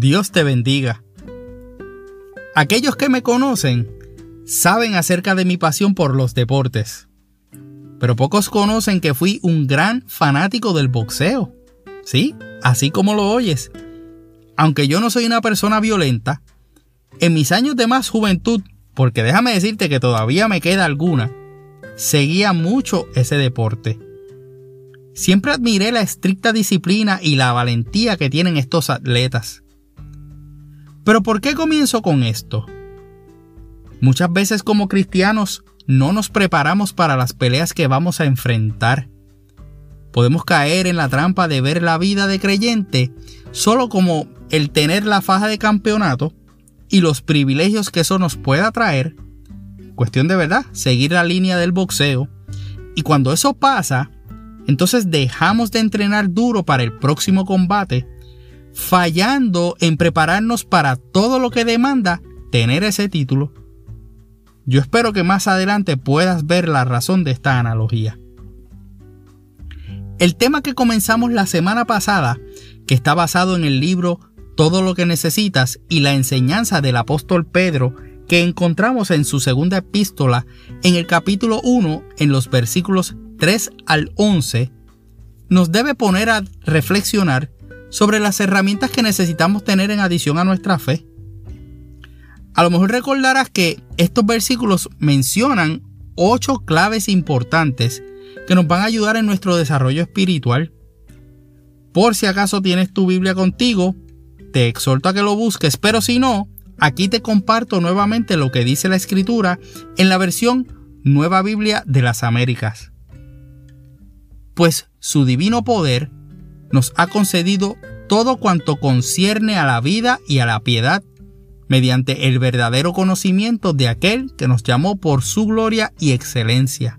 Dios te bendiga. Aquellos que me conocen saben acerca de mi pasión por los deportes, pero pocos conocen que fui un gran fanático del boxeo. Sí, así como lo oyes. Aunque yo no soy una persona violenta, en mis años de más juventud, porque déjame decirte que todavía me queda alguna, seguía mucho ese deporte. Siempre admiré la estricta disciplina y la valentía que tienen estos atletas. Pero ¿por qué comienzo con esto? Muchas veces como cristianos no nos preparamos para las peleas que vamos a enfrentar. Podemos caer en la trampa de ver la vida de creyente solo como el tener la faja de campeonato y los privilegios que eso nos pueda traer. Cuestión de verdad, seguir la línea del boxeo. Y cuando eso pasa, entonces dejamos de entrenar duro para el próximo combate, fallando en prepararnos para todo lo que demanda tener ese título. Yo espero que más adelante puedas ver la razón de esta analogía. El tema que comenzamos la semana pasada, que está basado en el libro Todo lo que necesitas y la enseñanza del apóstol Pedro, que encontramos en su segunda epístola en el capítulo 1 en los versículos 3 al 11, nos debe poner a reflexionar sobre las herramientas que necesitamos tener en adición a nuestra fe. A lo mejor recordarás que estos versículos mencionan ocho claves importantes que nos van a ayudar en nuestro desarrollo espiritual. Por si acaso tienes tu Biblia contigo, te exhorto a que lo busques, pero si no, aquí te comparto nuevamente lo que dice la escritura en la versión Nueva Biblia de las Américas pues su divino poder nos ha concedido todo cuanto concierne a la vida y a la piedad, mediante el verdadero conocimiento de aquel que nos llamó por su gloria y excelencia.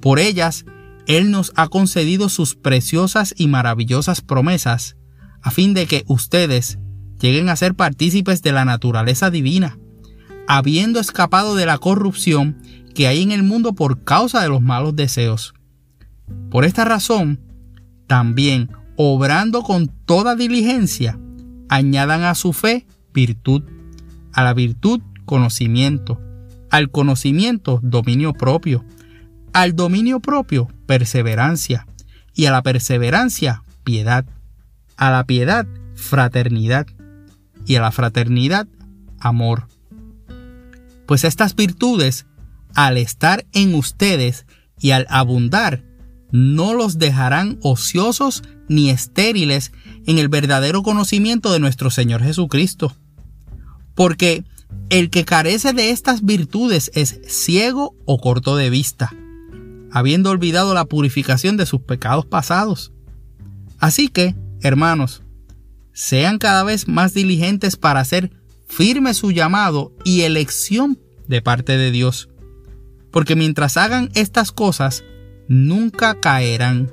Por ellas, Él nos ha concedido sus preciosas y maravillosas promesas, a fin de que ustedes lleguen a ser partícipes de la naturaleza divina, habiendo escapado de la corrupción que hay en el mundo por causa de los malos deseos. Por esta razón, también, obrando con toda diligencia, añadan a su fe virtud, a la virtud conocimiento, al conocimiento dominio propio, al dominio propio perseverancia, y a la perseverancia piedad, a la piedad fraternidad, y a la fraternidad amor. Pues estas virtudes, al estar en ustedes y al abundar, no los dejarán ociosos ni estériles en el verdadero conocimiento de nuestro Señor Jesucristo. Porque el que carece de estas virtudes es ciego o corto de vista, habiendo olvidado la purificación de sus pecados pasados. Así que, hermanos, sean cada vez más diligentes para hacer firme su llamado y elección de parte de Dios. Porque mientras hagan estas cosas, nunca caerán,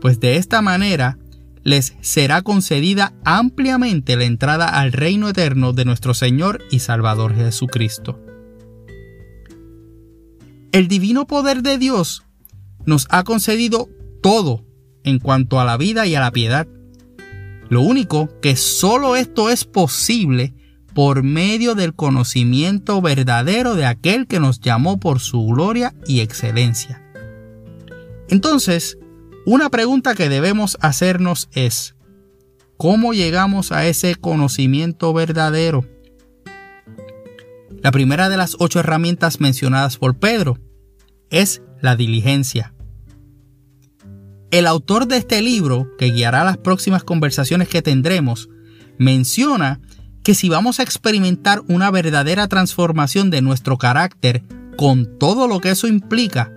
pues de esta manera les será concedida ampliamente la entrada al reino eterno de nuestro Señor y Salvador Jesucristo. El divino poder de Dios nos ha concedido todo en cuanto a la vida y a la piedad. Lo único que solo esto es posible por medio del conocimiento verdadero de aquel que nos llamó por su gloria y excelencia. Entonces, una pregunta que debemos hacernos es, ¿cómo llegamos a ese conocimiento verdadero? La primera de las ocho herramientas mencionadas por Pedro es la diligencia. El autor de este libro, que guiará las próximas conversaciones que tendremos, menciona que si vamos a experimentar una verdadera transformación de nuestro carácter con todo lo que eso implica,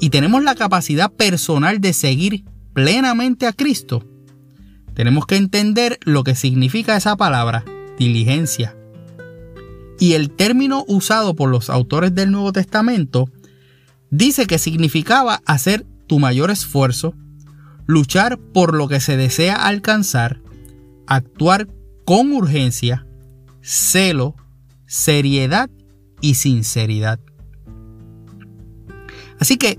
y tenemos la capacidad personal de seguir plenamente a Cristo, tenemos que entender lo que significa esa palabra, diligencia. Y el término usado por los autores del Nuevo Testamento dice que significaba hacer tu mayor esfuerzo, luchar por lo que se desea alcanzar, actuar con urgencia, celo, seriedad y sinceridad. Así que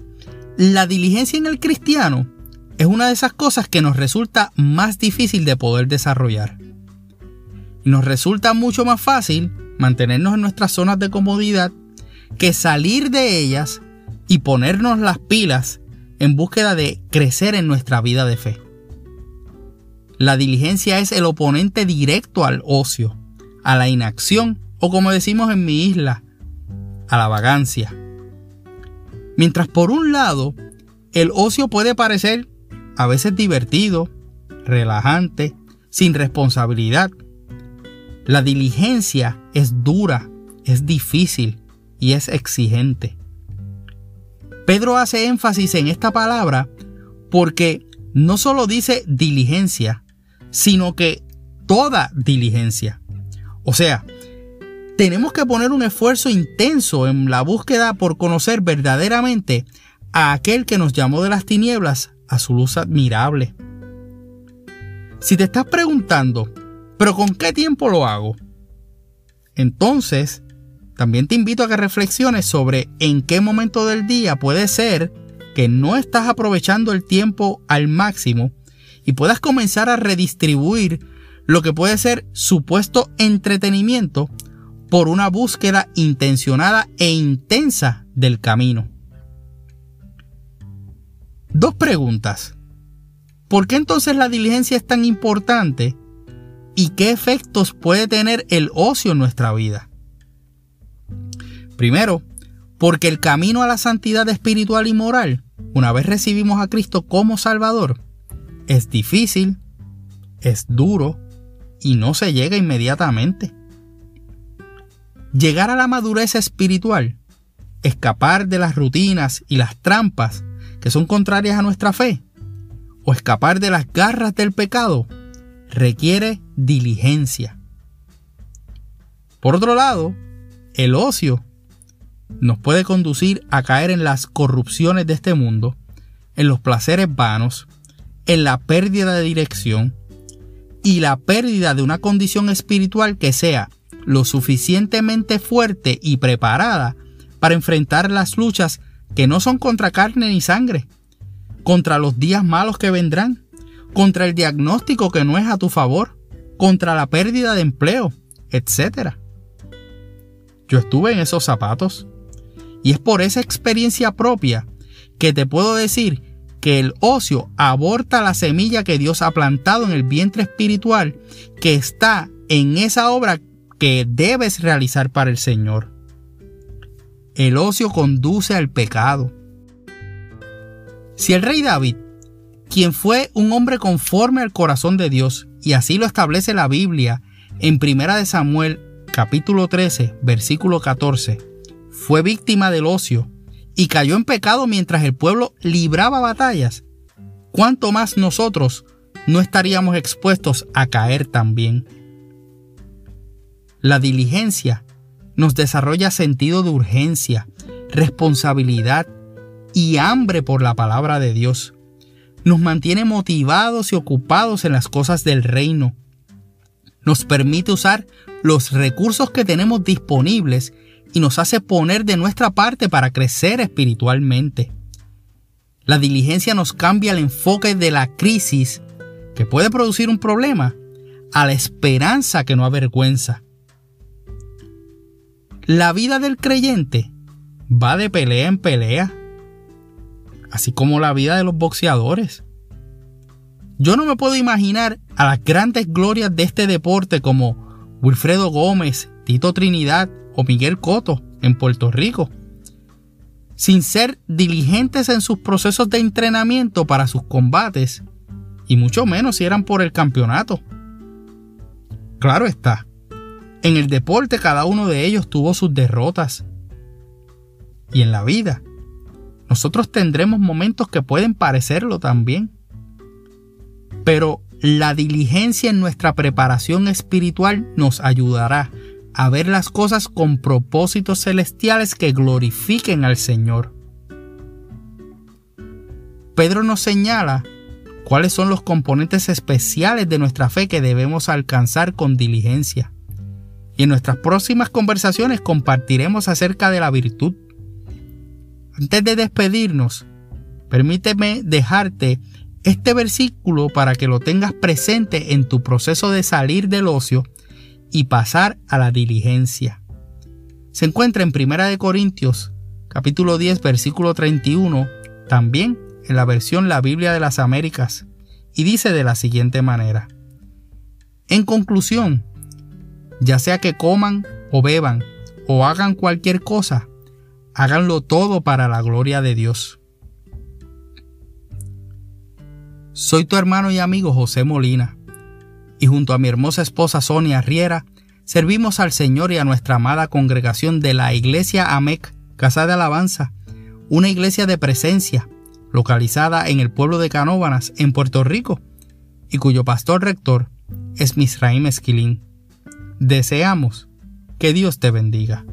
la diligencia en el cristiano es una de esas cosas que nos resulta más difícil de poder desarrollar. Nos resulta mucho más fácil mantenernos en nuestras zonas de comodidad que salir de ellas y ponernos las pilas en búsqueda de crecer en nuestra vida de fe. La diligencia es el oponente directo al ocio, a la inacción o como decimos en mi isla, a la vagancia. Mientras por un lado, el ocio puede parecer a veces divertido, relajante, sin responsabilidad. La diligencia es dura, es difícil y es exigente. Pedro hace énfasis en esta palabra porque no solo dice diligencia, sino que toda diligencia. O sea, tenemos que poner un esfuerzo intenso en la búsqueda por conocer verdaderamente a aquel que nos llamó de las tinieblas a su luz admirable. Si te estás preguntando, ¿pero con qué tiempo lo hago? Entonces, también te invito a que reflexiones sobre en qué momento del día puede ser que no estás aprovechando el tiempo al máximo y puedas comenzar a redistribuir lo que puede ser supuesto entretenimiento por una búsqueda intencionada e intensa del camino. Dos preguntas. ¿Por qué entonces la diligencia es tan importante? ¿Y qué efectos puede tener el ocio en nuestra vida? Primero, porque el camino a la santidad espiritual y moral, una vez recibimos a Cristo como Salvador, es difícil, es duro y no se llega inmediatamente. Llegar a la madurez espiritual, escapar de las rutinas y las trampas que son contrarias a nuestra fe, o escapar de las garras del pecado, requiere diligencia. Por otro lado, el ocio nos puede conducir a caer en las corrupciones de este mundo, en los placeres vanos, en la pérdida de dirección y la pérdida de una condición espiritual que sea lo suficientemente fuerte y preparada para enfrentar las luchas que no son contra carne ni sangre, contra los días malos que vendrán, contra el diagnóstico que no es a tu favor, contra la pérdida de empleo, etc. Yo estuve en esos zapatos y es por esa experiencia propia que te puedo decir que el ocio aborta la semilla que Dios ha plantado en el vientre espiritual que está en esa obra que debes realizar para el Señor. El ocio conduce al pecado. Si el rey David, quien fue un hombre conforme al corazón de Dios, y así lo establece la Biblia en 1 Samuel capítulo 13, versículo 14, fue víctima del ocio y cayó en pecado mientras el pueblo libraba batallas, ¿cuánto más nosotros no estaríamos expuestos a caer también? La diligencia nos desarrolla sentido de urgencia, responsabilidad y hambre por la palabra de Dios. Nos mantiene motivados y ocupados en las cosas del reino. Nos permite usar los recursos que tenemos disponibles y nos hace poner de nuestra parte para crecer espiritualmente. La diligencia nos cambia el enfoque de la crisis que puede producir un problema a la esperanza que no avergüenza. La vida del creyente va de pelea en pelea, así como la vida de los boxeadores. Yo no me puedo imaginar a las grandes glorias de este deporte como Wilfredo Gómez, Tito Trinidad o Miguel Coto en Puerto Rico, sin ser diligentes en sus procesos de entrenamiento para sus combates, y mucho menos si eran por el campeonato. Claro está, en el deporte cada uno de ellos tuvo sus derrotas. Y en la vida, nosotros tendremos momentos que pueden parecerlo también. Pero la diligencia en nuestra preparación espiritual nos ayudará a ver las cosas con propósitos celestiales que glorifiquen al Señor. Pedro nos señala cuáles son los componentes especiales de nuestra fe que debemos alcanzar con diligencia. Y en nuestras próximas conversaciones compartiremos acerca de la virtud. Antes de despedirnos, permíteme dejarte este versículo para que lo tengas presente en tu proceso de salir del ocio y pasar a la diligencia. Se encuentra en Primera de Corintios, capítulo 10, versículo 31, también en la versión La Biblia de las Américas, y dice de la siguiente manera: En conclusión, ya sea que coman o beban o hagan cualquier cosa, háganlo todo para la gloria de Dios. Soy tu hermano y amigo José Molina, y junto a mi hermosa esposa Sonia Riera, servimos al Señor y a nuestra amada congregación de la Iglesia AMEC, Casa de Alabanza, una iglesia de presencia, localizada en el pueblo de Canóbanas, en Puerto Rico, y cuyo pastor rector es Misraim Esquilín. Deseamos que Dios te bendiga.